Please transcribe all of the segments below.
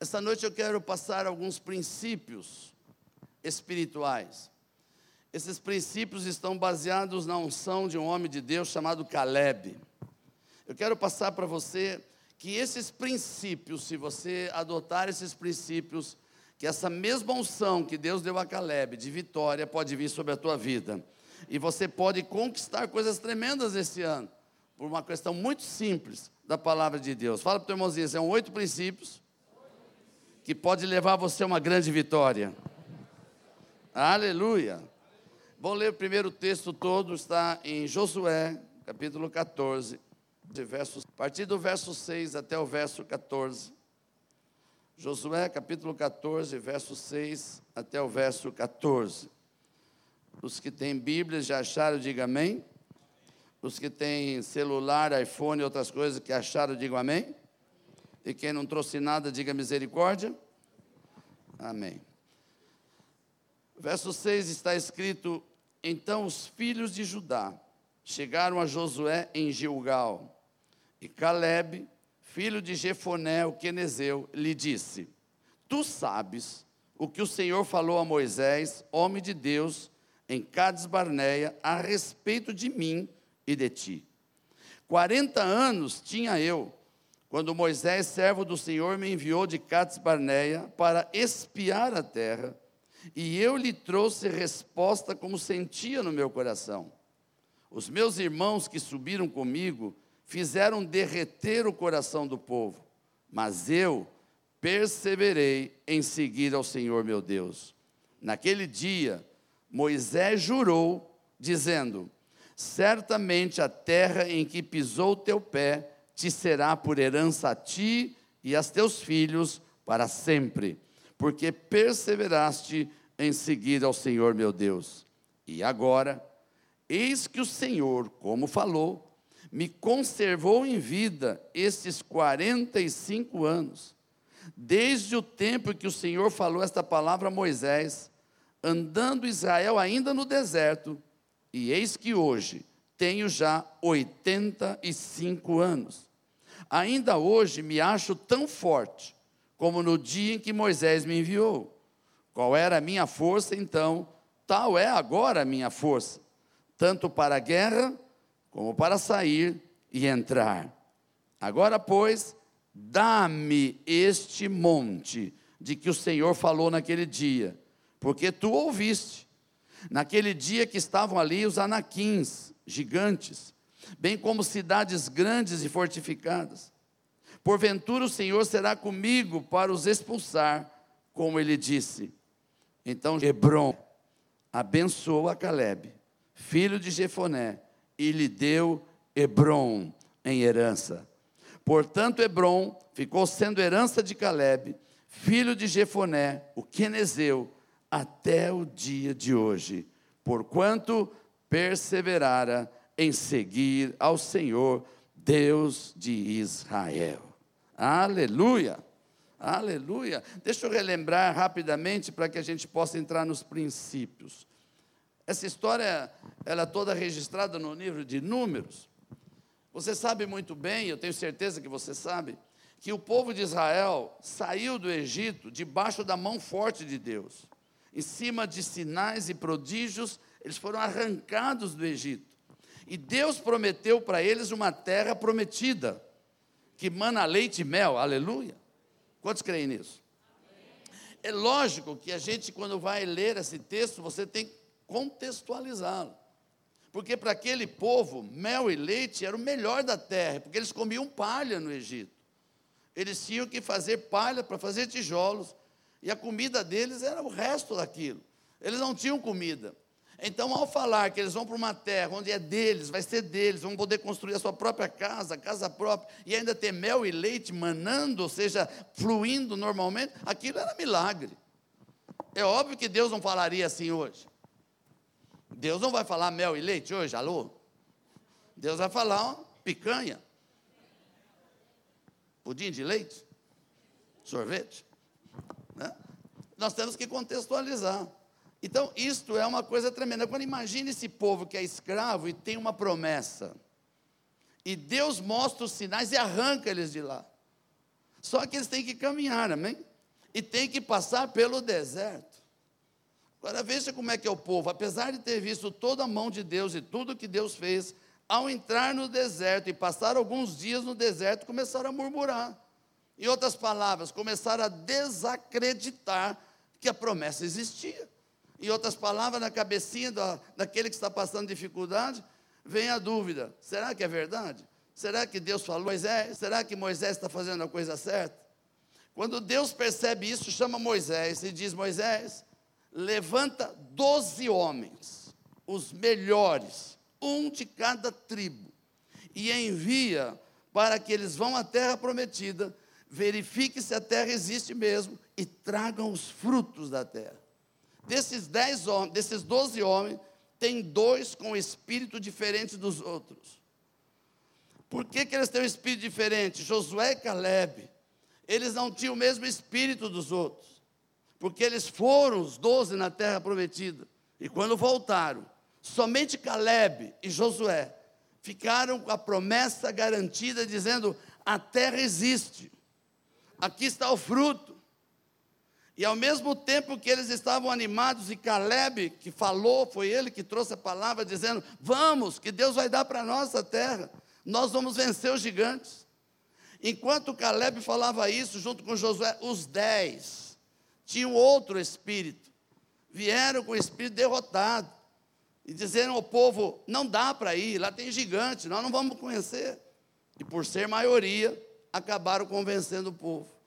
Esta noite eu quero passar alguns princípios espirituais. Esses princípios estão baseados na unção de um homem de Deus chamado Caleb. Eu quero passar para você que esses princípios, se você adotar esses princípios, que essa mesma unção que Deus deu a Caleb de vitória pode vir sobre a tua vida. E você pode conquistar coisas tremendas esse ano, por uma questão muito simples da palavra de Deus. Fala para o teu irmãozinho, são oito princípios que pode levar você a uma grande vitória. Aleluia. Vamos ler o primeiro texto todo, está em Josué, capítulo 14, de versos, a partir do verso 6 até o verso 14. Josué, capítulo 14, verso 6 até o verso 14. Os que têm Bíblia já acharam, diga amém. Os que têm celular, iPhone e outras coisas que acharam, digam amém. E quem não trouxe nada, diga misericórdia. Amém. Verso 6 está escrito: Então os filhos de Judá chegaram a Josué em Gilgal, e Caleb, filho de Jefoné, o quenezeu, lhe disse: Tu sabes o que o Senhor falou a Moisés, homem de Deus, em Cades Barneia, a respeito de mim e de ti. Quarenta anos tinha eu quando Moisés, servo do Senhor, me enviou de Cades Barneia para espiar a terra, e eu lhe trouxe resposta como sentia no meu coração. Os meus irmãos que subiram comigo fizeram derreter o coração do povo, mas eu perseverei em seguir ao Senhor meu Deus. Naquele dia, Moisés jurou, dizendo: Certamente a terra em que pisou o teu pé te será por herança a ti e a teus filhos para sempre, porque perseveraste em seguir ao Senhor meu Deus. E agora, eis que o Senhor, como falou, me conservou em vida estes 45 anos, desde o tempo que o Senhor falou esta palavra a Moisés, andando Israel ainda no deserto, e eis que hoje tenho já 85 anos. Ainda hoje me acho tão forte como no dia em que Moisés me enviou. Qual era a minha força então? Tal é agora a minha força, tanto para a guerra como para sair e entrar. Agora, pois, dá-me este monte de que o Senhor falou naquele dia, porque tu ouviste. Naquele dia que estavam ali os anaquins, gigantes, bem como cidades grandes e fortificadas. Porventura o Senhor será comigo para os expulsar, como ele disse. Então Hebron abençoou a Caleb, filho de Jefoné, e lhe deu Hebron em herança. Portanto, Hebron ficou sendo herança de Caleb, filho de Jefoné, o quenezeu, até o dia de hoje, porquanto perseverara em seguir ao Senhor, Deus de Israel. Aleluia! Aleluia! Deixa eu relembrar rapidamente para que a gente possa entrar nos princípios. Essa história, ela é toda registrada no livro de Números. Você sabe muito bem, eu tenho certeza que você sabe, que o povo de Israel saiu do Egito debaixo da mão forte de Deus. Em cima de sinais e prodígios, eles foram arrancados do Egito. E Deus prometeu para eles uma terra prometida, que mana leite e mel, aleluia. Quantos creem nisso? É lógico que a gente, quando vai ler esse texto, você tem que contextualizá-lo. Porque para aquele povo, mel e leite era o melhor da terra, porque eles comiam palha no Egito. Eles tinham que fazer palha para fazer tijolos, e a comida deles era o resto daquilo. Eles não tinham comida. Então, ao falar que eles vão para uma terra onde é deles, vai ser deles, vão poder construir a sua própria casa, casa própria, e ainda ter mel e leite manando, ou seja, fluindo normalmente, aquilo era milagre. É óbvio que Deus não falaria assim hoje. Deus não vai falar mel e leite hoje, alô? Deus vai falar ó, picanha, pudim de leite, sorvete. Né? Nós temos que contextualizar. Então, isto é uma coisa tremenda. Quando imagine esse povo que é escravo e tem uma promessa, e Deus mostra os sinais e arranca eles de lá. Só que eles têm que caminhar, amém? E tem que passar pelo deserto. Agora veja como é que é o povo, apesar de ter visto toda a mão de Deus e tudo que Deus fez, ao entrar no deserto e passar alguns dias no deserto, começaram a murmurar. Em outras palavras, começaram a desacreditar que a promessa existia. Em outras palavras, na cabecinha da, daquele que está passando dificuldade, vem a dúvida: será que é verdade? Será que Deus falou Moisés? Será que Moisés está fazendo a coisa certa? Quando Deus percebe isso, chama Moisés e diz: Moisés, levanta doze homens, os melhores, um de cada tribo, e envia para que eles vão à terra prometida verifique se a terra existe mesmo e tragam os frutos da terra. Desses dez homens, desses doze homens, tem dois com espírito diferente dos outros. Por que, que eles têm um espírito diferente? Josué e Caleb, eles não tinham o mesmo espírito dos outros, porque eles foram os doze na terra prometida, e quando voltaram, somente Caleb e Josué ficaram com a promessa garantida, dizendo: a terra existe aqui está o fruto. E ao mesmo tempo que eles estavam animados, e Caleb, que falou, foi ele que trouxe a palavra, dizendo: Vamos, que Deus vai dar para nós a terra, nós vamos vencer os gigantes. Enquanto Caleb falava isso, junto com Josué, os dez tinham outro espírito, vieram com o espírito derrotado, e disseram ao povo: Não dá para ir, lá tem gigante, nós não vamos conhecer. E por ser maioria, acabaram convencendo o povo.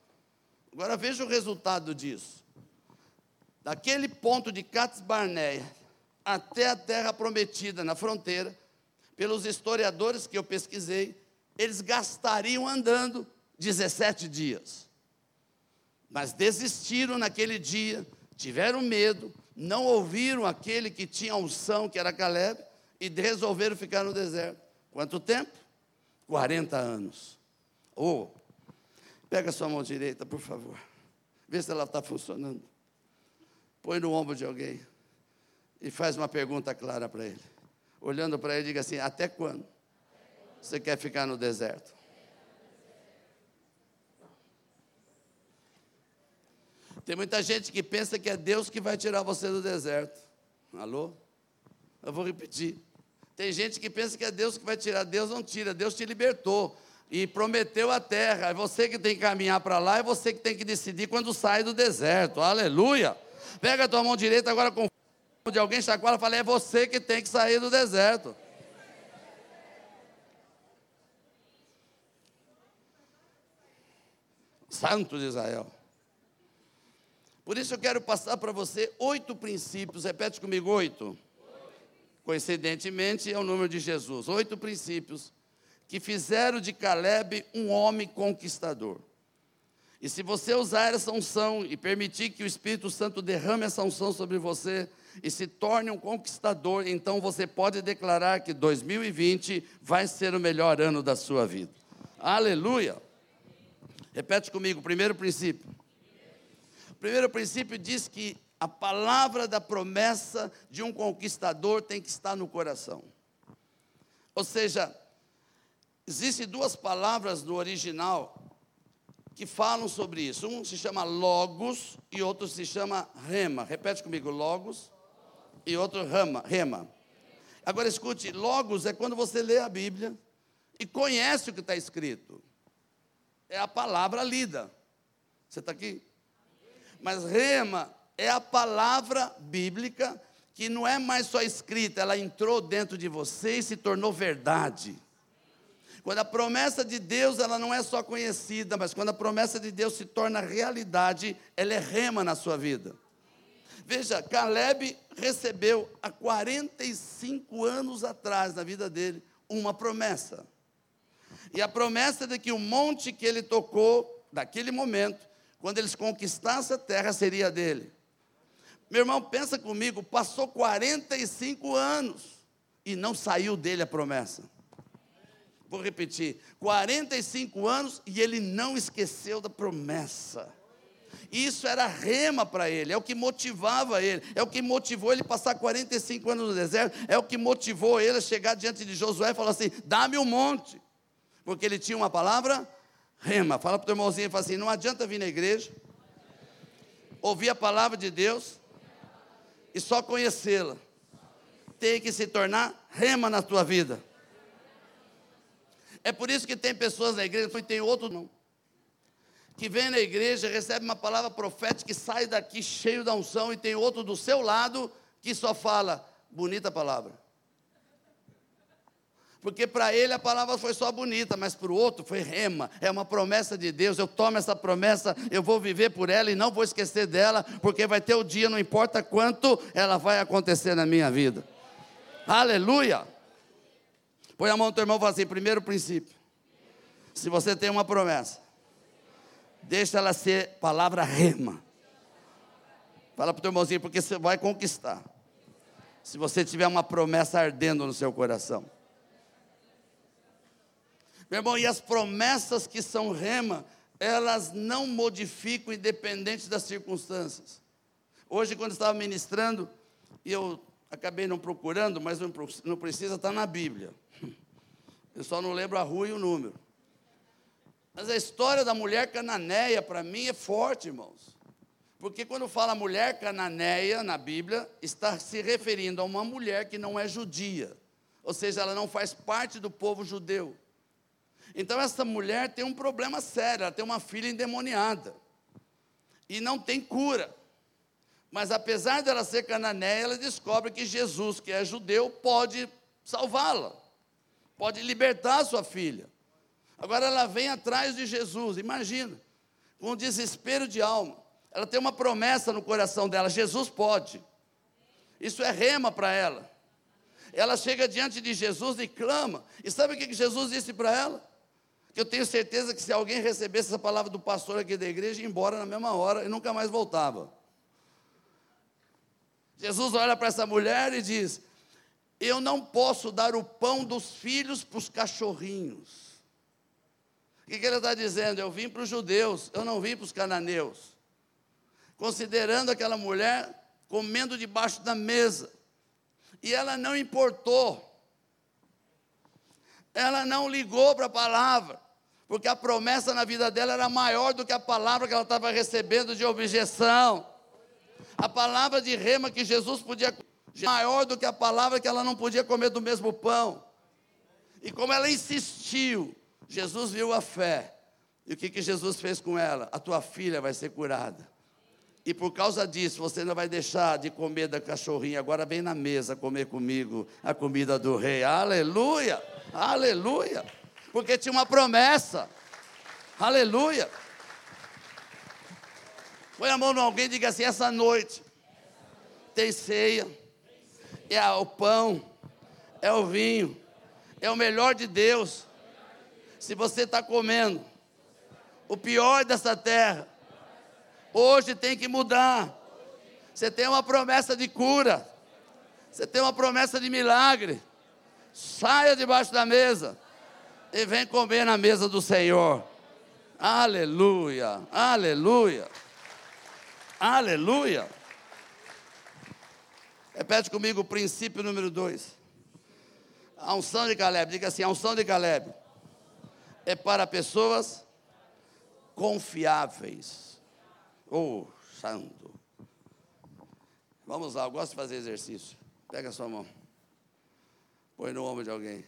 Agora veja o resultado disso. Daquele ponto de Cats Barneia até a terra prometida na fronteira, pelos historiadores que eu pesquisei, eles gastariam andando 17 dias. Mas desistiram naquele dia, tiveram medo, não ouviram aquele que tinha unção, que era Caleb, e resolveram ficar no deserto. Quanto tempo? 40 anos. Ou, oh, pega a sua mão direita, por favor. Vê se ela está funcionando. Põe no ombro de alguém. E faz uma pergunta clara para ele. Olhando para ele, diga assim: Até quando você quer ficar no deserto? Tem muita gente que pensa que é Deus que vai tirar você do deserto. Alô? Eu vou repetir. Tem gente que pensa que é Deus que vai tirar. Deus não tira, Deus te libertou e prometeu a terra. É você que tem que caminhar para lá, é você que tem que decidir quando sai do deserto. Aleluia. Pega a tua mão direita agora com de alguém chacoalha e fala: é você que tem que sair do deserto. Santo de Israel. Por isso eu quero passar para você oito princípios. Repete comigo: oito. Coincidentemente é o número de Jesus. Oito princípios que fizeram de Caleb um homem conquistador. E se você usar essa unção e permitir que o Espírito Santo derrame essa unção sobre você e se torne um conquistador, então você pode declarar que 2020 vai ser o melhor ano da sua vida. Aleluia! Repete comigo, primeiro princípio. O primeiro princípio diz que a palavra da promessa de um conquistador tem que estar no coração. Ou seja, Existem duas palavras no original que falam sobre isso. Um se chama logos e outro se chama rema. Repete comigo, logos e outro rama, rema. Agora escute, logos é quando você lê a Bíblia e conhece o que está escrito. É a palavra lida. Você está aqui? Mas rema é a palavra bíblica que não é mais só escrita, ela entrou dentro de você e se tornou verdade. Quando a promessa de Deus ela não é só conhecida, mas quando a promessa de Deus se torna realidade, ela é rema na sua vida. Veja, Caleb recebeu há 45 anos atrás, na vida dele, uma promessa. E a promessa de que o monte que ele tocou, daquele momento, quando eles conquistassem a terra, seria dele. Meu irmão, pensa comigo, passou 45 anos e não saiu dele a promessa. Vou repetir: 45 anos e ele não esqueceu da promessa. Isso era rema para ele, é o que motivava ele, é o que motivou ele passar 45 anos no deserto, é o que motivou ele a chegar diante de Josué e falar assim: dá-me um monte, porque ele tinha uma palavra Rema. Fala para o irmãozinho e fala assim: não adianta vir na igreja, ouvir a palavra de Deus e só conhecê-la. Tem que se tornar rema na tua vida. É por isso que tem pessoas na igreja, e tem outro não. Que vem na igreja, recebe uma palavra profética e sai daqui cheio da unção, e tem outro do seu lado que só fala, bonita palavra. Porque para ele a palavra foi só bonita, mas para o outro foi rema, é uma promessa de Deus. Eu tomo essa promessa, eu vou viver por ela e não vou esquecer dela, porque vai ter o dia, não importa quanto, ela vai acontecer na minha vida. Aleluia! Põe a mão no teu irmão e fala assim: primeiro princípio. Se você tem uma promessa, deixa ela ser palavra rema. Fala para o teu irmãozinho, porque você vai conquistar. Se você tiver uma promessa ardendo no seu coração. Meu irmão, e as promessas que são rema, elas não modificam independente das circunstâncias. Hoje, quando estava ministrando, e eu acabei não procurando, mas não precisa, está na Bíblia. Eu só não lembro a rua e o número. Mas a história da mulher cananeia, para mim, é forte, irmãos. Porque quando fala mulher cananeia na Bíblia, está se referindo a uma mulher que não é judia. Ou seja, ela não faz parte do povo judeu. Então essa mulher tem um problema sério, ela tem uma filha endemoniada. E não tem cura. Mas apesar dela ser cananeia, ela descobre que Jesus, que é judeu, pode salvá-la. Pode libertar sua filha. Agora ela vem atrás de Jesus, imagina, com um desespero de alma. Ela tem uma promessa no coração dela: Jesus pode. Isso é rema para ela. Ela chega diante de Jesus e clama. E sabe o que Jesus disse para ela? que eu tenho certeza que se alguém recebesse essa palavra do pastor aqui da igreja, ia embora na mesma hora e nunca mais voltava. Jesus olha para essa mulher e diz: Eu não posso dar o pão dos filhos para os cachorrinhos. O que, que ele está dizendo? Eu vim para os judeus, eu não vim para os cananeus. Considerando aquela mulher comendo debaixo da mesa. E ela não importou ela não ligou para a palavra, porque a promessa na vida dela era maior do que a palavra que ela estava recebendo de objeção. A palavra de rema que Jesus podia maior do que a palavra que ela não podia comer do mesmo pão. E como ela insistiu, Jesus viu a fé. E o que, que Jesus fez com ela? A tua filha vai ser curada. E por causa disso, você não vai deixar de comer da cachorrinha. Agora vem na mesa comer comigo a comida do rei. Aleluia! Aleluia! Porque tinha uma promessa. Aleluia! Põe a mão em alguém e diga assim: essa noite tem ceia, é o pão, é o vinho, é o melhor de Deus. Se você está comendo o pior dessa terra, hoje tem que mudar. Você tem uma promessa de cura, você tem uma promessa de milagre saia debaixo da mesa e vem comer na mesa do Senhor. Aleluia, aleluia, aleluia. Repete comigo o princípio número dois. A unção de Caleb, diga assim: a unção de Caleb é para pessoas confiáveis. Oh, santo. Vamos lá, eu gosto de fazer exercício. Pega a sua mão põe no ombro de alguém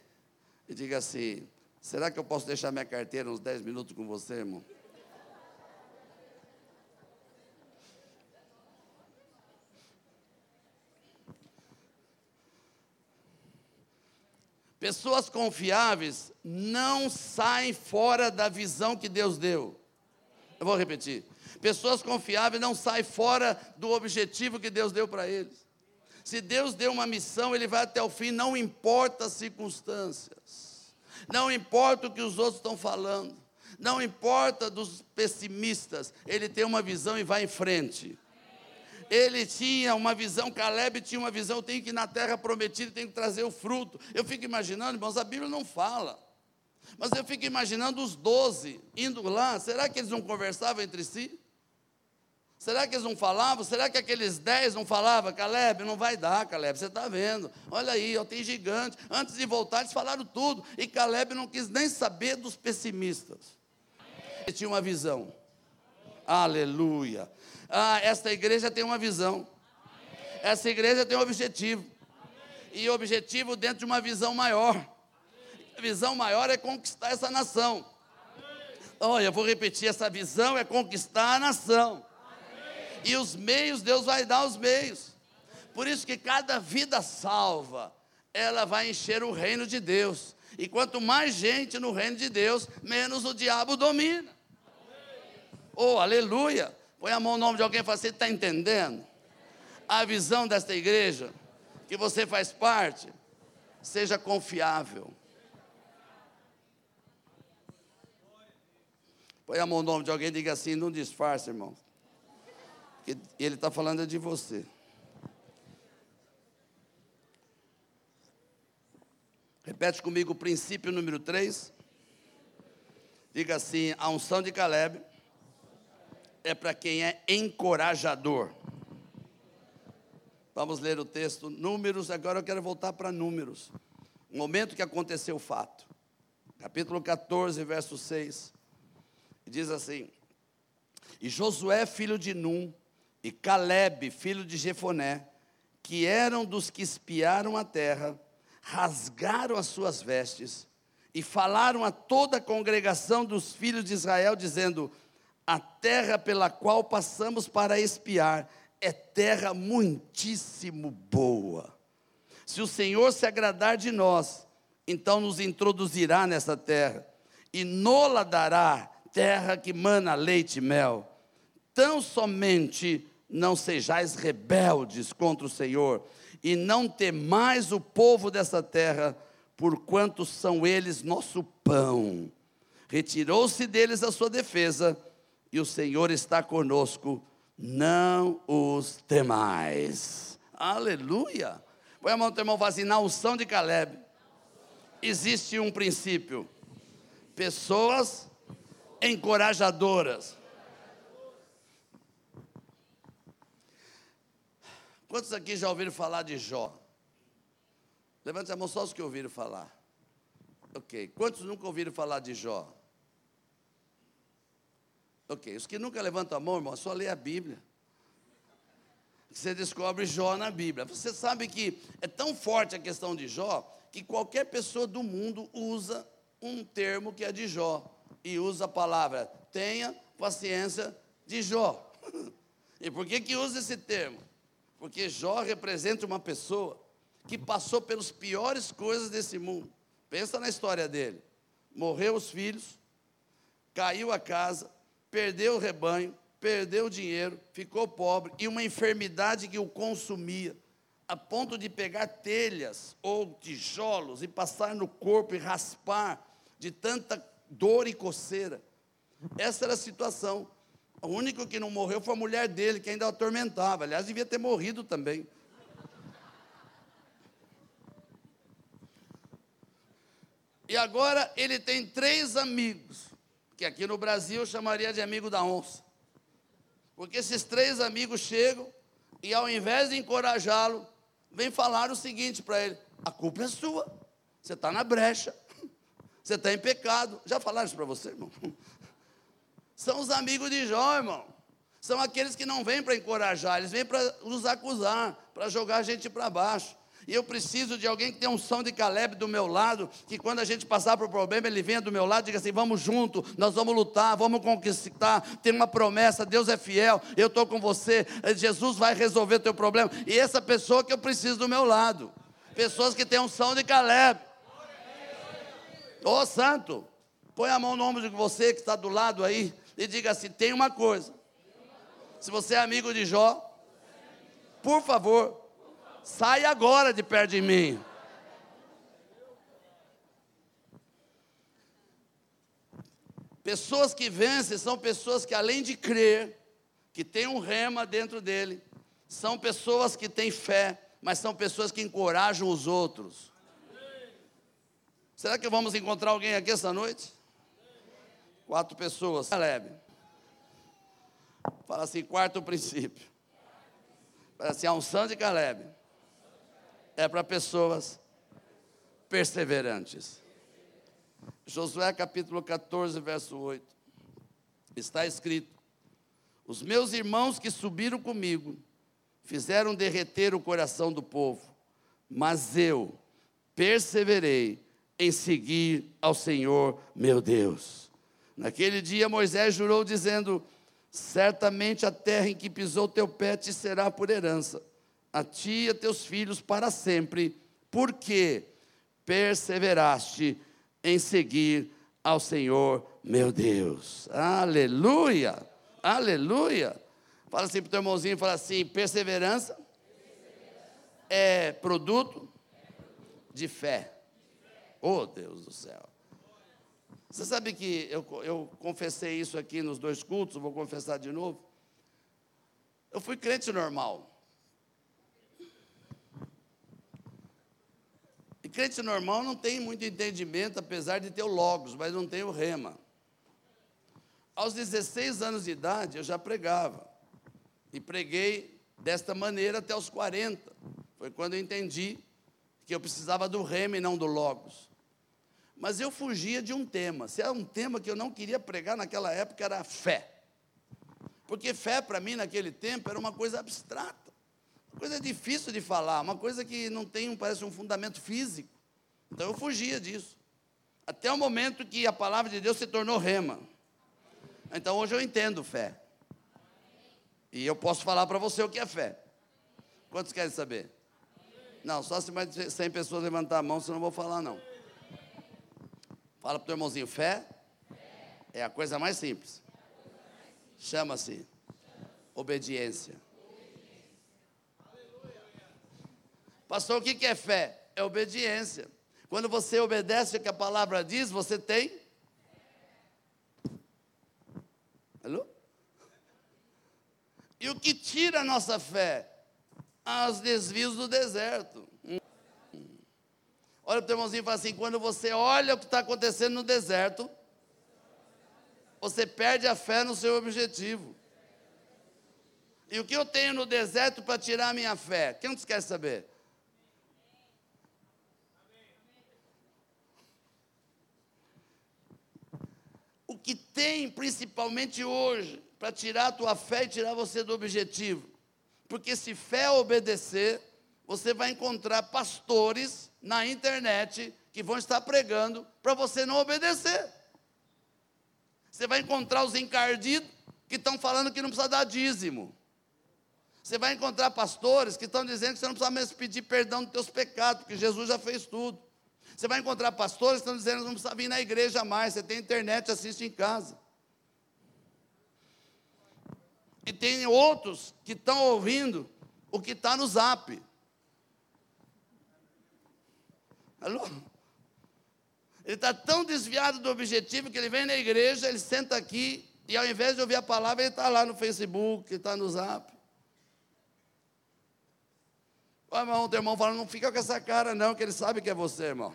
e diga assim: será que eu posso deixar minha carteira uns 10 minutos com você, irmão? Pessoas confiáveis não saem fora da visão que Deus deu. Eu vou repetir. Pessoas confiáveis não saem fora do objetivo que Deus deu para eles. Se Deus deu uma missão, Ele vai até o fim, não importa as circunstâncias, não importa o que os outros estão falando, não importa dos pessimistas, Ele tem uma visão e vai em frente. Ele tinha uma visão, Caleb tinha uma visão, tenho que ir na terra prometida, tenho que trazer o fruto. Eu fico imaginando, irmãos, a Bíblia não fala. Mas eu fico imaginando os doze indo lá, será que eles não conversavam entre si? Será que eles não falavam? Será que aqueles dez não falavam? Caleb, não vai dar, Caleb, você está vendo. Olha aí, ó, tem gigante. Antes de voltar, eles falaram tudo. E Caleb não quis nem saber dos pessimistas. tinha uma visão. Aleluia. Ah, esta igreja tem uma visão. Essa igreja tem um objetivo. E objetivo dentro de uma visão maior. A visão maior é conquistar essa nação. Olha, eu vou repetir: essa visão é conquistar a nação. E os meios, Deus vai dar os meios. Por isso que cada vida salva, ela vai encher o reino de Deus. E quanto mais gente no reino de Deus, menos o diabo domina. Oh, aleluia! Põe a mão no nome de alguém e fala: Você está entendendo? A visão desta igreja, que você faz parte, seja confiável. Põe a mão no nome de alguém e diga assim: Não disfarce, irmão. Ele está falando de você. Repete comigo o princípio número 3. Diga assim: a unção de Caleb é para quem é encorajador. Vamos ler o texto, números, agora eu quero voltar para números. O momento que aconteceu o fato. Capítulo 14, verso 6. Diz assim: E Josué, filho de Num, e Caleb, filho de Jefoné, que eram dos que espiaram a terra, rasgaram as suas vestes e falaram a toda a congregação dos filhos de Israel, dizendo: A terra pela qual passamos para espiar é terra muitíssimo boa. Se o Senhor se agradar de nós, então nos introduzirá nessa terra e nola dará terra que mana leite e mel. Tão somente não sejais rebeldes contra o Senhor e não temais o povo dessa terra, porquanto são eles nosso pão. Retirou-se deles a sua defesa, e o Senhor está conosco, não os temais. Aleluia! Põe a mão no teu irmão assim, na unção de Caleb, existe um princípio: pessoas encorajadoras Quantos aqui já ouviram falar de Jó? Levante a mão só os que ouviram falar. Ok. Quantos nunca ouviram falar de Jó? Ok. Os que nunca levantam a mão, irmão, só lê a Bíblia. Você descobre Jó na Bíblia. Você sabe que é tão forte a questão de Jó que qualquer pessoa do mundo usa um termo que é de Jó e usa a palavra tenha paciência de Jó. E por que que usa esse termo? Porque Jó representa uma pessoa que passou pelas piores coisas desse mundo. Pensa na história dele. Morreu os filhos, caiu a casa, perdeu o rebanho, perdeu o dinheiro, ficou pobre e uma enfermidade que o consumia, a ponto de pegar telhas ou tijolos e passar no corpo e raspar de tanta dor e coceira. Essa era a situação. O único que não morreu foi a mulher dele, que ainda o atormentava. Aliás, devia ter morrido também. E agora ele tem três amigos, que aqui no Brasil chamaria de amigo da onça. Porque esses três amigos chegam e ao invés de encorajá-lo, vem falar o seguinte para ele: a culpa é sua, você está na brecha, você está em pecado. Já falaram isso para você, irmão? São os amigos de Jó, irmão. São aqueles que não vêm para encorajar, eles vêm para nos acusar, para jogar a gente para baixo. E eu preciso de alguém que tenha um som de Caleb do meu lado, que quando a gente passar por problema, ele venha do meu lado e diga assim: vamos junto, nós vamos lutar, vamos conquistar. Tem uma promessa, Deus é fiel, eu estou com você, Jesus vai resolver teu problema. E essa pessoa que eu preciso do meu lado. Pessoas que têm um som de Caleb. Ô oh, santo, põe a mão no ombro de você que está do lado aí e diga assim: tem uma coisa. Se você é amigo de Jó, por favor, saia agora de perto de mim. Pessoas que vencem são pessoas que, além de crer, que tem um rema dentro dele, são pessoas que têm fé, mas são pessoas que encorajam os outros. Será que vamos encontrar alguém aqui essa noite? Quatro pessoas. Caleb. Fala assim, quarto princípio. Fala assim, a unção de Caleb é para pessoas perseverantes. Josué capítulo 14, verso 8. Está escrito: Os meus irmãos que subiram comigo fizeram derreter o coração do povo, mas eu perseverei em seguir ao Senhor meu Deus. Naquele dia Moisés jurou, dizendo: Certamente a terra em que pisou teu pé te será por herança, a ti e a teus filhos para sempre, porque perseveraste em seguir ao Senhor meu Deus. Aleluia! Aleluia! Fala assim para o teu irmãozinho, fala assim: perseverança é produto de fé. Oh Deus do céu. Você sabe que eu, eu confessei isso aqui nos dois cultos, vou confessar de novo. Eu fui crente normal. Crente normal não tem muito entendimento, apesar de ter o Logos, mas não tem o Rema. Aos 16 anos de idade, eu já pregava. E preguei desta maneira até os 40. Foi quando eu entendi que eu precisava do Rema e não do Logos. Mas eu fugia de um tema. Se era um tema que eu não queria pregar naquela época, era fé. Porque fé, para mim, naquele tempo, era uma coisa abstrata. Coisa difícil de falar, uma coisa que não tem, parece, um fundamento físico. Então eu fugia disso. Até o momento que a palavra de Deus se tornou rema. Então hoje eu entendo fé. E eu posso falar para você o que é fé. Quantos querem saber? Não, só se mais de 100 pessoas levantar a mão, senão eu não vou falar não. Fala para o teu irmãozinho, fé é a coisa mais simples. Chama-se obediência. Pastor, o que é fé? É obediência. Quando você obedece o que a palavra diz, você tem. Alô? E o que tira a nossa fé? Os desvios do deserto. Olha para o irmãozinho e fala assim: quando você olha o que está acontecendo no deserto, você perde a fé no seu objetivo. E o que eu tenho no deserto para tirar a minha fé? Quem não quer saber? Que tem, principalmente hoje, para tirar a tua fé e tirar você do objetivo? Porque se fé obedecer, você vai encontrar pastores na internet que vão estar pregando para você não obedecer. Você vai encontrar os encardidos que estão falando que não precisa dar dízimo. Você vai encontrar pastores que estão dizendo que você não precisa mais pedir perdão dos teus pecados, porque Jesus já fez tudo. Você vai encontrar pastores que estão dizendo que não precisa vir na igreja mais, você tem internet, assiste em casa. E tem outros que estão ouvindo o que está no zap. Alô? Ele está tão desviado do objetivo que ele vem na igreja, ele senta aqui, e ao invés de ouvir a palavra, ele está lá no Facebook, está no zap. O irmão, teu irmão fala, não fica com essa cara não, que ele sabe que é você, irmão.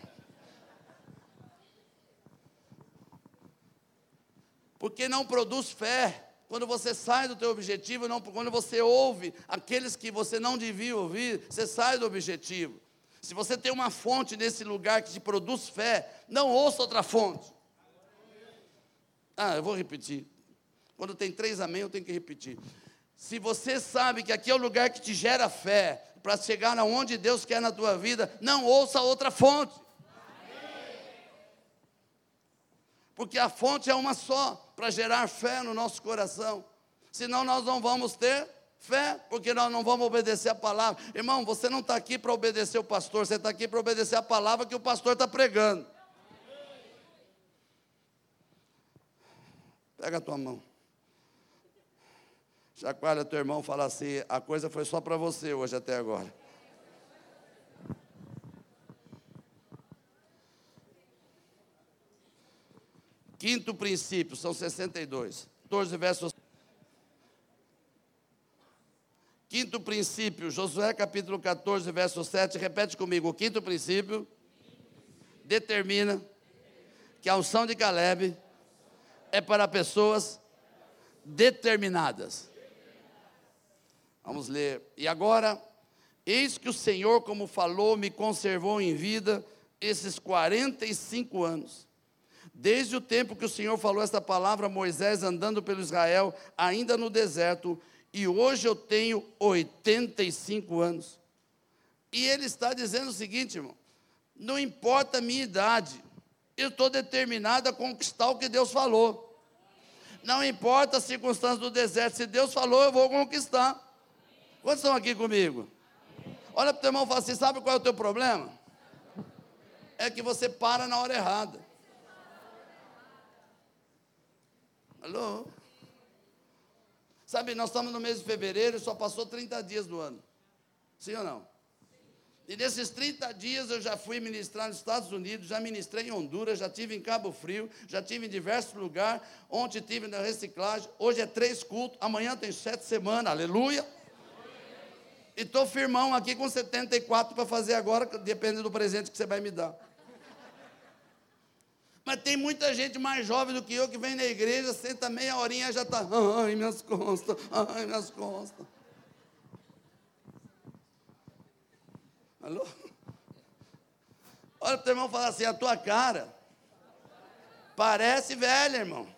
Porque não produz fé. Quando você sai do teu objetivo, não, quando você ouve aqueles que você não devia ouvir, você sai do objetivo. Se você tem uma fonte nesse lugar que te produz fé, não ouça outra fonte. Ah, eu vou repetir. Quando tem três amém, eu tenho que repetir. Se você sabe que aqui é o lugar que te gera fé, para chegar aonde Deus quer na tua vida, não ouça outra fonte. Porque a fonte é uma só, para gerar fé no nosso coração. Senão nós não vamos ter Fé, porque nós não vamos obedecer a palavra. Irmão, você não está aqui para obedecer o pastor, você está aqui para obedecer a palavra que o pastor está pregando. Pega a tua mão. Chacoalha teu irmão fala assim: a coisa foi só para você hoje até agora. Quinto princípio, são 62. 14 versos. Quinto princípio, Josué capítulo 14, verso 7, repete comigo. O quinto princípio determina que a unção de Caleb é para pessoas determinadas. Vamos ler. E agora, eis que o Senhor, como falou, me conservou em vida esses 45 anos. Desde o tempo que o Senhor falou esta palavra a Moisés andando pelo Israel, ainda no deserto, e hoje eu tenho 85 anos. E ele está dizendo o seguinte, irmão: não importa a minha idade, eu estou determinado a conquistar o que Deus falou. Não importa as circunstâncias do deserto, se Deus falou, eu vou conquistar. Quantos estão aqui comigo? Olha para o teu irmão e fala assim: sabe qual é o teu problema? É que você para na hora errada. Alô? Sabe, nós estamos no mês de fevereiro e só passou 30 dias do ano. Sim ou não? E nesses 30 dias eu já fui ministrar nos Estados Unidos, já ministrei em Honduras, já tive em Cabo Frio, já tive em diversos lugares. Ontem tive na reciclagem, hoje é três cultos, amanhã tem sete semanas, aleluia. E estou firmão aqui com 74 para fazer agora, dependendo do presente que você vai me dar. Mas tem muita gente mais jovem do que eu que vem na igreja, senta meia horinha e já está, ai, minhas costas, ai, minhas costas. Alô? Olha para o teu irmão e fala assim: a tua cara parece velha, irmão.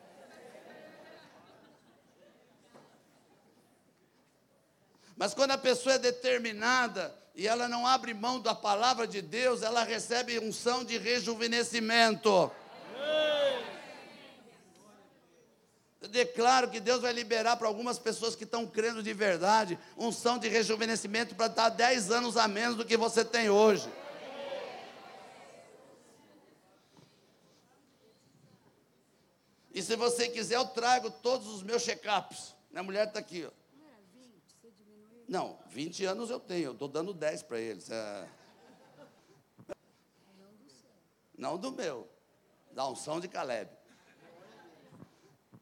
Mas quando a pessoa é determinada e ela não abre mão da palavra de Deus, ela recebe unção de rejuvenescimento. Eu declaro que Deus vai liberar para algumas pessoas que estão crendo de verdade unção de rejuvenescimento para dar 10 anos a menos do que você tem hoje. E se você quiser, eu trago todos os meus check-ups. Minha mulher está aqui. Ó. Não, 20 anos eu tenho, eu estou dando 10 para eles. É... Não do meu, da unção de Caleb.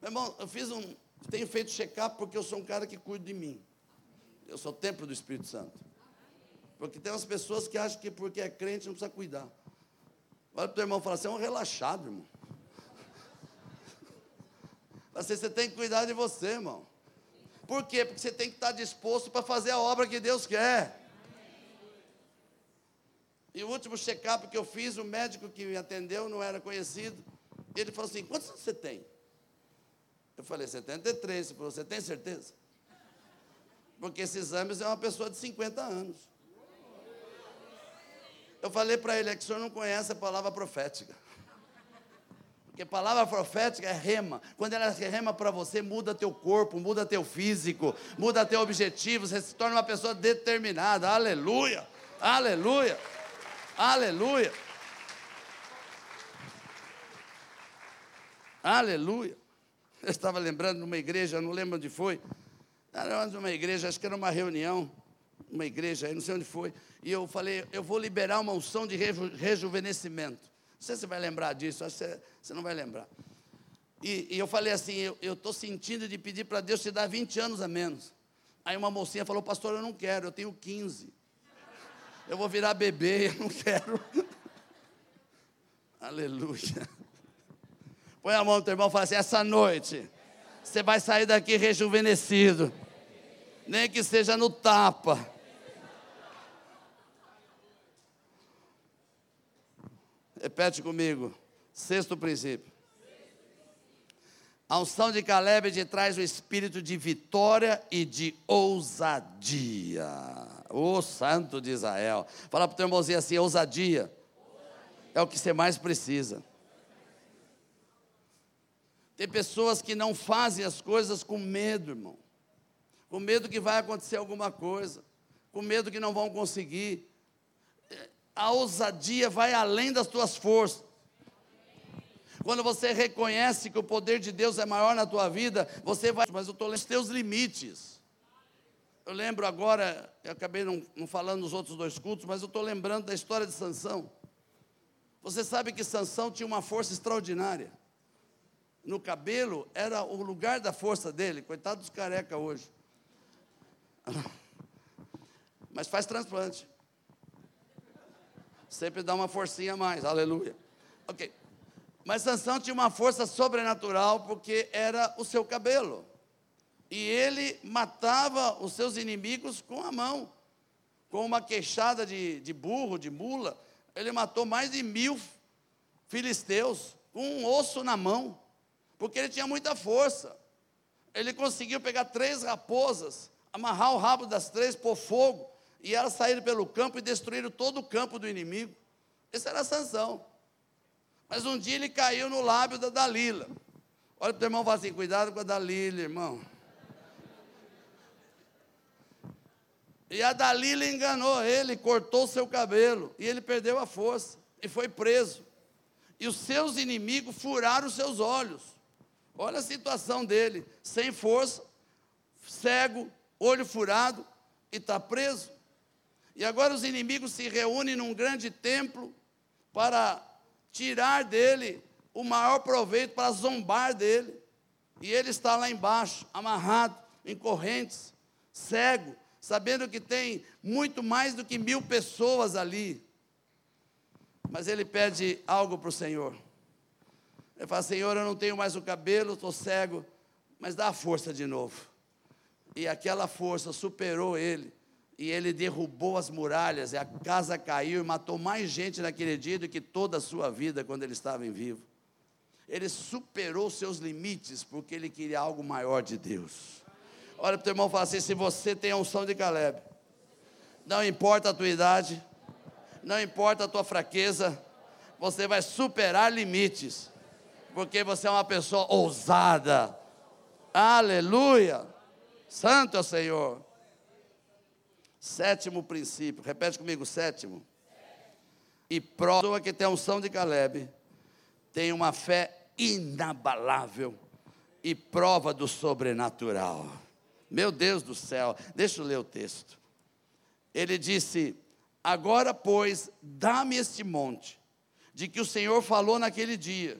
Meu irmão, eu fiz um. Tenho feito check-up porque eu sou um cara que cuido de mim. Eu sou o templo do Espírito Santo. Porque tem umas pessoas que acham que porque é crente não precisa cuidar. Olha para o teu irmão e fala assim, é um relaxado, irmão. Assim, você tem que cuidar de você, irmão. Por quê? Porque você tem que estar disposto para fazer a obra que Deus quer. E o último check-up que eu fiz, o médico que me atendeu não era conhecido. Ele falou assim: quantos anos você tem? Eu falei, 73. Ele falou, você tem certeza? Porque esses exames é uma pessoa de 50 anos. Eu falei para ele, é que o senhor não conhece a palavra profética. Porque palavra profética é rema. Quando ela rema para você, muda teu corpo, muda teu físico, muda teu objetivo, você se torna uma pessoa determinada. Aleluia! Aleluia! Aleluia! Aleluia! Eu estava lembrando de uma igreja, não lembro onde foi. Era uma igreja, acho que era uma reunião, uma igreja, não sei onde foi. E eu falei, eu vou liberar uma unção de reju rejuvenescimento. Sei se você vai lembrar disso, acho que você, você não vai lembrar. E, e eu falei assim, eu estou sentindo de pedir para Deus te dar 20 anos a menos. Aí uma mocinha falou, pastor, eu não quero, eu tenho 15. Eu vou virar bebê, eu não quero. Aleluia. Põe a mão no teu irmão e fala assim: essa noite você vai sair daqui rejuvenescido. Nem que seja no tapa. Repete comigo. Sexto princípio. A unção de Caleb te traz o espírito de vitória e de ousadia. O santo de Israel. Fala para o teu irmãozinho assim: ousadia é o que você mais precisa. Tem pessoas que não fazem as coisas com medo, irmão. Com medo que vai acontecer alguma coisa. Com medo que não vão conseguir. A ousadia vai além das tuas forças. Quando você reconhece que o poder de Deus é maior na tua vida, você vai, mas eu estou lendo teus limites. Eu lembro agora, eu acabei não, não falando nos outros dois cultos, mas eu estou lembrando da história de Sansão. Você sabe que Sansão tinha uma força extraordinária no cabelo era o lugar da força dele. Coitado dos careca hoje. Mas faz transplante. Sempre dá uma forcinha a mais, aleluia. Ok. Mas Sansão tinha uma força sobrenatural porque era o seu cabelo. E ele matava os seus inimigos com a mão. Com uma queixada de, de burro, de mula. Ele matou mais de mil filisteus com um osso na mão, porque ele tinha muita força. Ele conseguiu pegar três raposas, amarrar o rabo das três, pôr fogo, e elas saíram pelo campo e destruíram todo o campo do inimigo. Essa era a sanção. Mas um dia ele caiu no lábio da Dalila. Olha para o teu irmão e fala assim: cuidado com a Dalila, irmão. E a Dalila enganou ele, cortou seu cabelo, e ele perdeu a força e foi preso. E os seus inimigos furaram os seus olhos. Olha a situação dele, sem força, cego, olho furado e está preso. E agora os inimigos se reúnem num grande templo para tirar dele o maior proveito, para zombar dele. E ele está lá embaixo, amarrado, em correntes, cego, sabendo que tem muito mais do que mil pessoas ali. Mas ele pede algo para o Senhor. Ele fala: Senhor, eu não tenho mais o cabelo, estou cego, mas dá a força de novo. E aquela força superou ele. E ele derrubou as muralhas, e a casa caiu e matou mais gente naquele dia do que toda a sua vida quando ele estava em vivo. Ele superou seus limites porque ele queria algo maior de Deus. Olha para o teu irmão e fala assim: se você tem a unção de Caleb, não importa a tua idade, não importa a tua fraqueza, você vai superar limites, porque você é uma pessoa ousada. Aleluia! Santo é o Senhor. Sétimo princípio, repete comigo: sétimo. E prova que tem a unção de Caleb, tem uma fé inabalável e prova do sobrenatural. Meu Deus do céu, deixa eu ler o texto. Ele disse: Agora, pois, dá-me este monte, de que o Senhor falou naquele dia,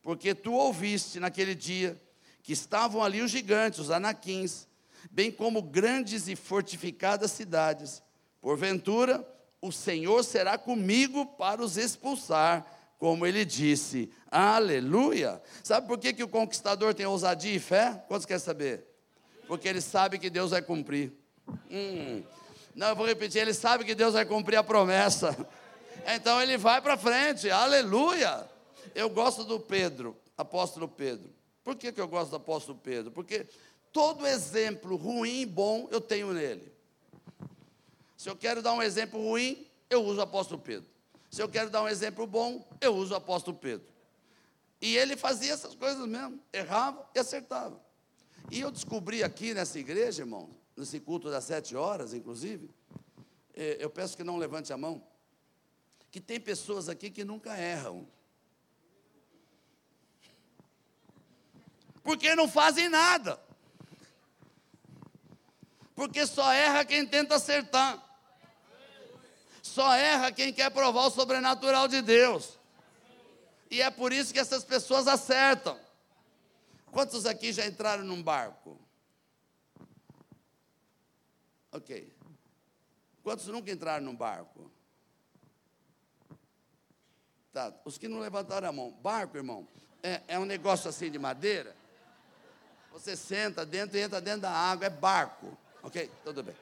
porque tu ouviste naquele dia que estavam ali os gigantes, os anaquins, bem como grandes e fortificadas cidades. Porventura, o Senhor será comigo para os expulsar, como ele disse. Aleluia! Sabe por que, que o conquistador tem ousadia e fé? Quantos querem saber? porque ele sabe que Deus vai cumprir. Hum. Não, eu vou repetir, ele sabe que Deus vai cumprir a promessa. Então ele vai para frente, aleluia. Eu gosto do Pedro, apóstolo Pedro. Por que, que eu gosto do apóstolo Pedro? Porque todo exemplo ruim e bom eu tenho nele. Se eu quero dar um exemplo ruim, eu uso o apóstolo Pedro. Se eu quero dar um exemplo bom, eu uso o apóstolo Pedro. E ele fazia essas coisas mesmo, errava e acertava. E eu descobri aqui nessa igreja, irmão, nesse culto das sete horas, inclusive, é, eu peço que não levante a mão, que tem pessoas aqui que nunca erram. Porque não fazem nada. Porque só erra quem tenta acertar. Só erra quem quer provar o sobrenatural de Deus. E é por isso que essas pessoas acertam. Quantos aqui já entraram num barco? Ok. Quantos nunca entraram num barco? Tá. Os que não levantaram a mão. Barco, irmão, é, é um negócio assim de madeira. Você senta dentro e entra dentro da água. É barco. Ok? Tudo bem.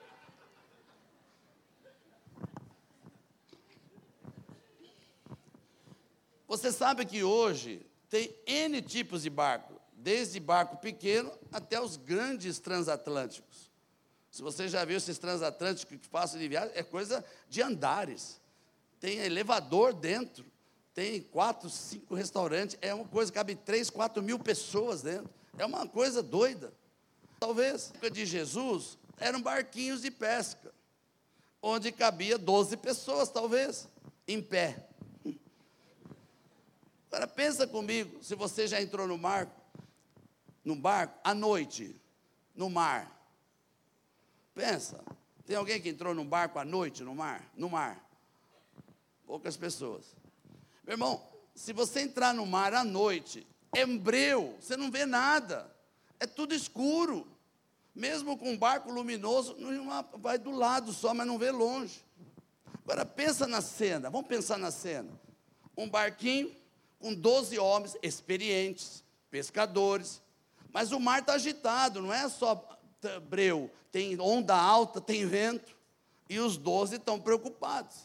Você sabe que hoje tem N tipos de barco desde barco pequeno até os grandes transatlânticos. Se você já viu esses transatlânticos que passam de viagem, é coisa de andares. Tem elevador dentro, tem quatro, cinco restaurantes, é uma coisa, cabe três, quatro mil pessoas dentro. É uma coisa doida. Talvez, na época de Jesus, eram barquinhos de pesca, onde cabia 12 pessoas, talvez, em pé. Agora pensa comigo, se você já entrou no mar, no barco à noite, no mar. Pensa, tem alguém que entrou num barco à noite no mar? No mar. Poucas pessoas. Meu irmão, se você entrar no mar à noite, é breu, você não vê nada. É tudo escuro. Mesmo com um barco luminoso, vai do lado só, mas não vê longe. Agora pensa na cena, vamos pensar na cena. Um barquinho com 12 homens experientes, pescadores, mas o mar está agitado, não é só breu, tem onda alta, tem vento, e os doze estão preocupados.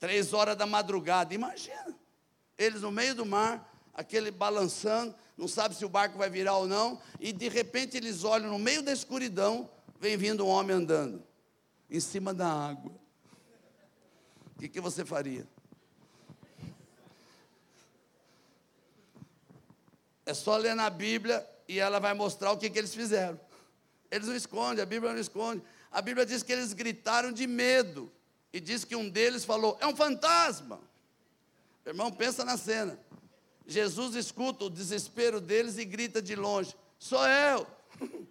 Três horas da madrugada, imagina, eles no meio do mar, aquele balançando, não sabe se o barco vai virar ou não, e de repente eles olham no meio da escuridão, vem vindo um homem andando em cima da água. O que, que você faria? É só ler na Bíblia e ela vai mostrar o que, que eles fizeram. Eles não escondem, a Bíblia não esconde. A Bíblia diz que eles gritaram de medo. E diz que um deles falou: É um fantasma. Irmão, pensa na cena. Jesus escuta o desespero deles e grita de longe: Sou eu.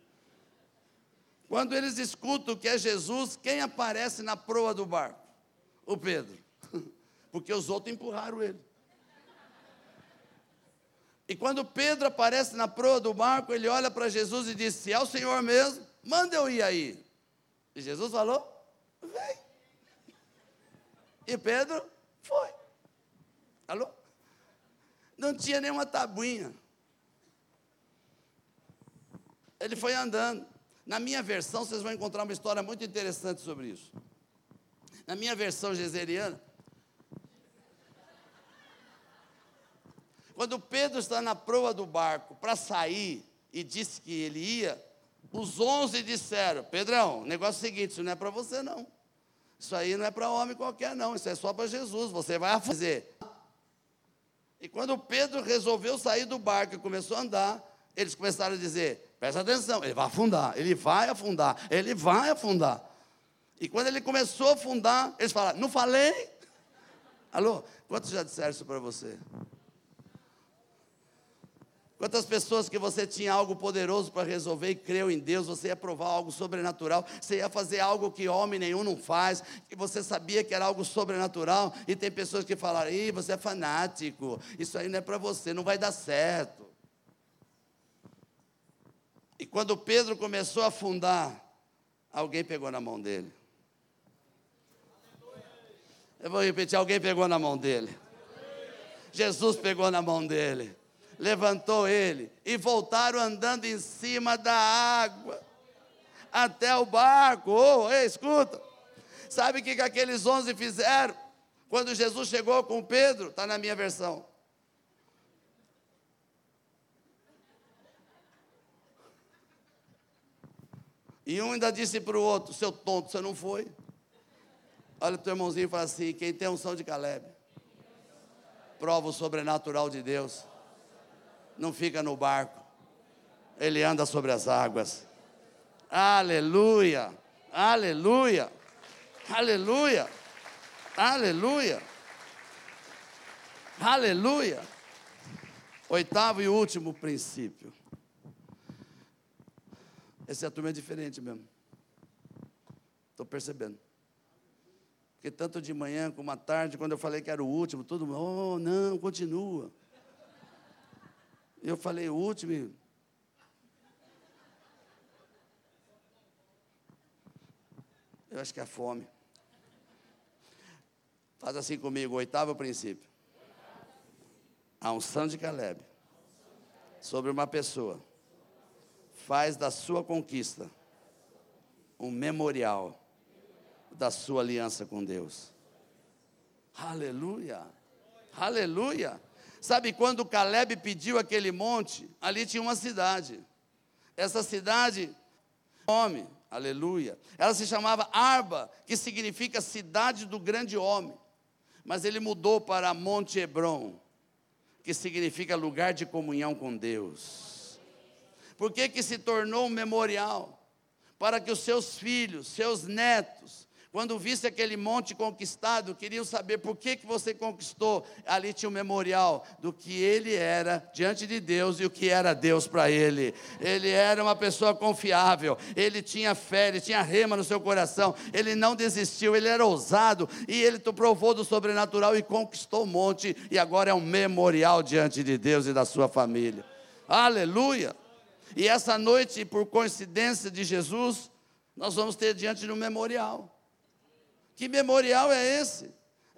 Quando eles escutam que é Jesus, quem aparece na proa do barco? O Pedro. Porque os outros empurraram ele. E quando Pedro aparece na proa do barco, ele olha para Jesus e diz: Se é o Senhor mesmo, manda eu ir aí. E Jesus falou: Vem. E Pedro foi. Alô? Não tinha nenhuma tabuinha. Ele foi andando. Na minha versão, vocês vão encontrar uma história muito interessante sobre isso. Na minha versão geseriana, quando Pedro está na proa do barco para sair e disse que ele ia, os onze disseram: Pedrão, negócio é o seguinte, isso não é para você não. Isso aí não é para homem qualquer, não. Isso é só para Jesus. Você vai fazer. E quando Pedro resolveu sair do barco e começou a andar, eles começaram a dizer: presta atenção, ele vai afundar, ele vai afundar, ele vai afundar. E quando ele começou a afundar, eles falaram: não falei? Alô? Quantos já disseram isso para você? Quantas pessoas que você tinha algo poderoso para resolver e creu em Deus, você ia provar algo sobrenatural, você ia fazer algo que homem nenhum não faz, que você sabia que era algo sobrenatural, e tem pessoas que falaram: Ih, você é fanático, isso aí não é para você, não vai dar certo. E quando Pedro começou a afundar, alguém pegou na mão dele. Eu vou repetir: alguém pegou na mão dele. Jesus pegou na mão dele levantou ele e voltaram andando em cima da água até o barco. Oh, ei, escuta. Sabe o que, que aqueles onze fizeram? Quando Jesus chegou com Pedro, está na minha versão. E um ainda disse para o outro: Seu tonto, você não foi? Olha o teu irmãozinho e fala assim: Quem tem unção de Caleb, prova o sobrenatural de Deus não fica no barco, ele anda sobre as águas. Aleluia, aleluia, aleluia, aleluia, aleluia. Oitavo e último princípio. Essa turma é diferente mesmo. Estou percebendo. Porque tanto de manhã como à tarde, quando eu falei que era o último, todo mundo, oh, não, continua. Eu falei o último. Eu acho que é fome. Faz assim comigo, oitavo princípio. A unção de Caleb sobre uma pessoa faz da sua conquista um memorial da sua aliança com Deus. Aleluia! Aleluia! Sabe quando Caleb pediu aquele monte, ali tinha uma cidade. Essa cidade, homem, aleluia. Ela se chamava Arba, que significa cidade do grande homem. Mas ele mudou para Monte Hebron, que significa lugar de comunhão com Deus. Por que que se tornou um memorial? Para que os seus filhos, seus netos, quando visse aquele monte conquistado, queriam saber por que, que você conquistou. Ali tinha um memorial do que ele era diante de Deus e o que era Deus para ele. Ele era uma pessoa confiável, ele tinha fé, ele tinha rema no seu coração, ele não desistiu, ele era ousado e ele provou do sobrenatural e conquistou o monte e agora é um memorial diante de Deus e da sua família. Aleluia! E essa noite, por coincidência de Jesus, nós vamos ter diante de um memorial. Que memorial é esse?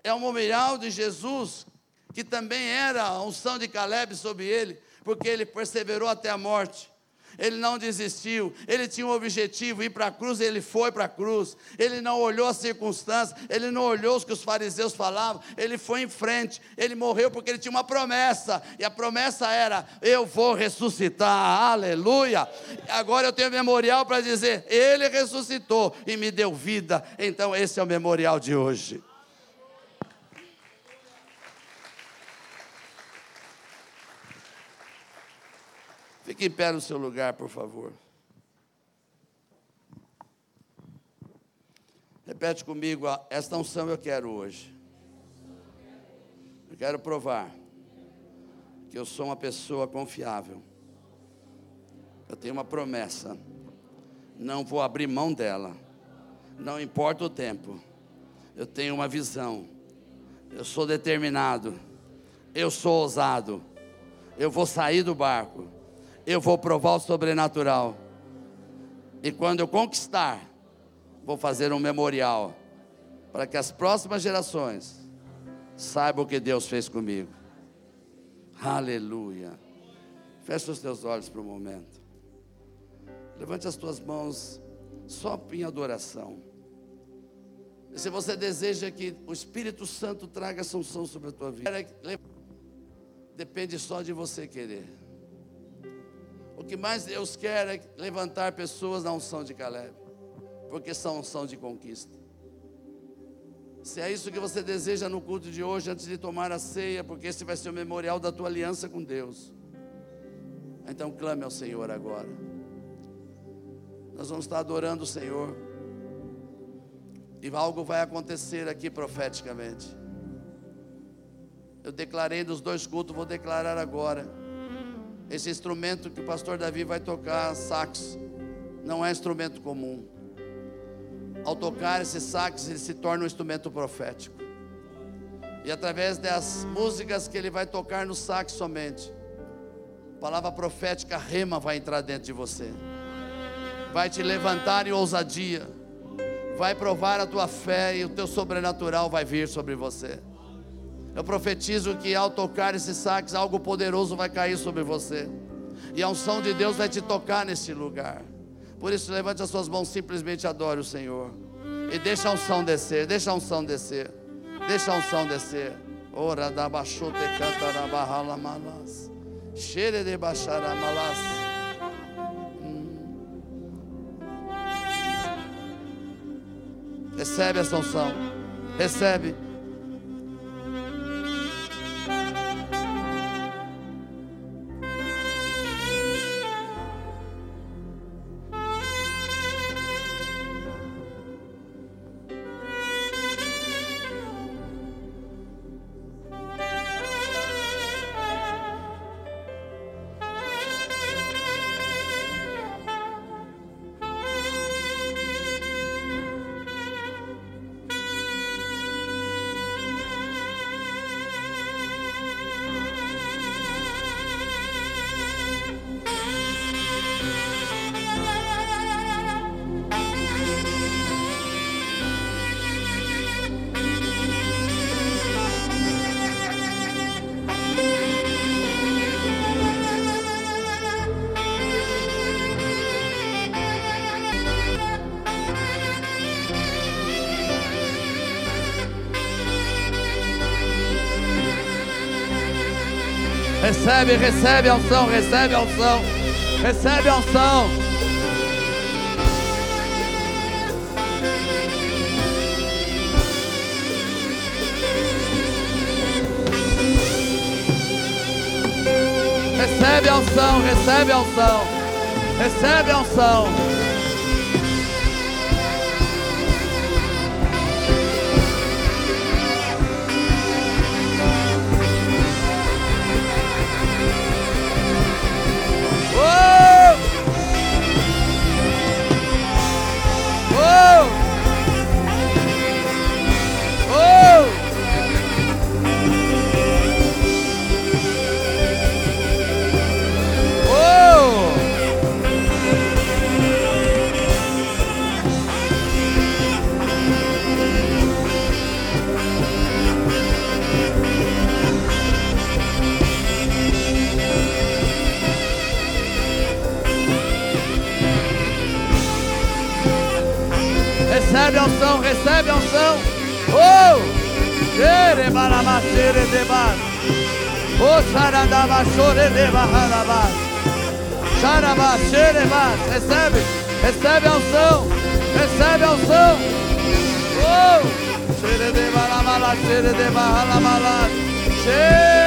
É um memorial de Jesus, que também era a unção de Caleb sobre ele, porque ele perseverou até a morte. Ele não desistiu, ele tinha um objetivo, ir para a cruz, ele foi para a cruz, ele não olhou as circunstâncias, ele não olhou os que os fariseus falavam, ele foi em frente, ele morreu porque ele tinha uma promessa, e a promessa era: eu vou ressuscitar, aleluia. Agora eu tenho memorial para dizer: ele ressuscitou e me deu vida, então esse é o memorial de hoje. Fique em pé no seu lugar, por favor. Repete comigo, esta unção eu quero hoje. Eu quero provar que eu sou uma pessoa confiável. Eu tenho uma promessa. Não vou abrir mão dela. Não importa o tempo. Eu tenho uma visão. Eu sou determinado. Eu sou ousado. Eu vou sair do barco eu vou provar o sobrenatural. E quando eu conquistar, vou fazer um memorial para que as próximas gerações saibam o que Deus fez comigo. Aleluia. Feche os teus olhos para o momento. Levante as tuas mãos só em adoração. E se você deseja que o Espírito Santo traga essa unção sobre a tua vida, depende só de você querer. O que mais Deus quer é levantar pessoas na unção de Caleb, porque são unção de conquista. Se é isso que você deseja no culto de hoje, antes de tomar a ceia, porque esse vai ser o memorial da tua aliança com Deus. Então clame ao Senhor agora. Nós vamos estar adorando o Senhor. E algo vai acontecer aqui profeticamente. Eu declarei nos dois cultos, vou declarar agora. Esse instrumento que o pastor Davi vai tocar, sax, não é instrumento comum. Ao tocar esse sax, ele se torna um instrumento profético. E através das músicas que ele vai tocar no sax somente, a palavra profética rema vai entrar dentro de você. Vai te levantar em ousadia. Vai provar a tua fé e o teu sobrenatural vai vir sobre você. Eu profetizo que ao tocar esse sax, algo poderoso vai cair sobre você. E a unção de Deus vai te tocar nesse lugar. Por isso, levante as suas mãos, simplesmente adore o Senhor. E deixa a unção descer, deixa a unção descer. Deixa a unção descer. Ora da baixote canta barra malas. Cheire de malas. Hum. Recebe essa unção. Recebe. Recebe, recebe a unção, recebe a unção, recebe a unção. Recebe a unção, recebe a unção, recebe a unção. Recebe, recebe a unção, recebe a unção. Oh! Xere debarabala, xere debarabala. Xere.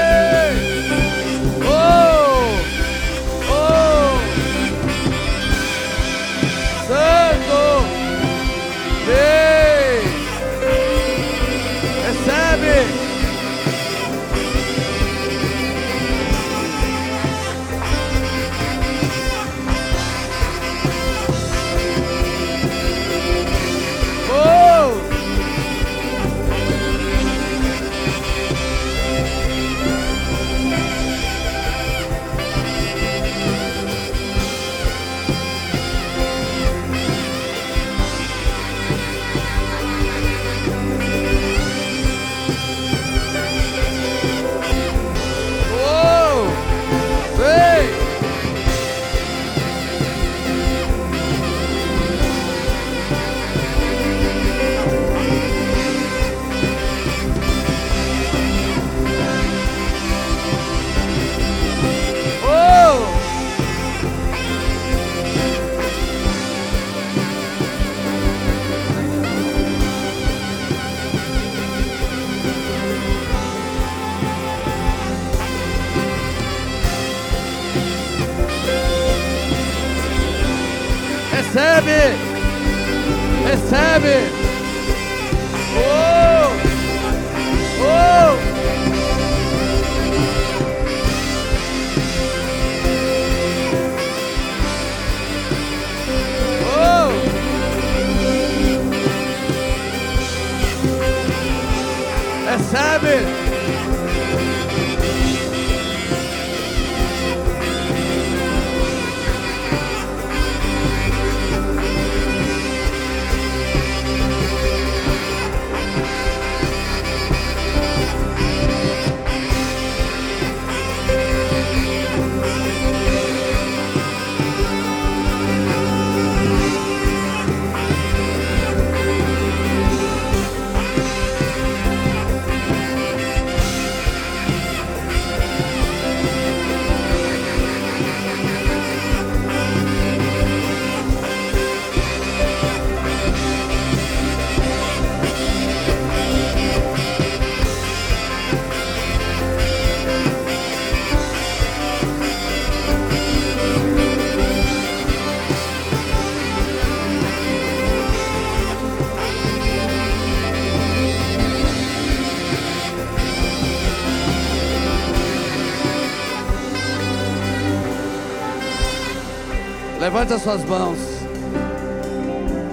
As suas mãos.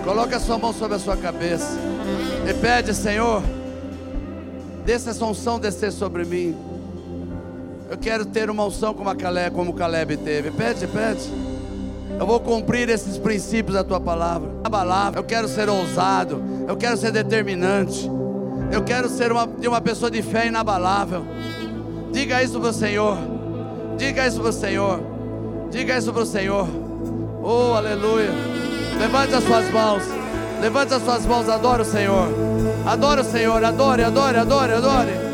Coloque a sua mão sobre a sua cabeça. E pede, Senhor, deixa essa unção descer sobre mim. Eu quero ter uma unção como, a Caleb, como Caleb teve. Pede, pede. Eu vou cumprir esses princípios da tua palavra. Inabalável. Eu quero ser ousado. Eu quero ser determinante. Eu quero ser uma, uma pessoa de fé inabalável. Diga isso para o Senhor. Diga isso para o Senhor. Diga isso para o Senhor. Oh, aleluia. Levante as suas mãos. Levante as suas mãos. Adore o Senhor. Adore o Senhor. Adore, adore, adore, adore.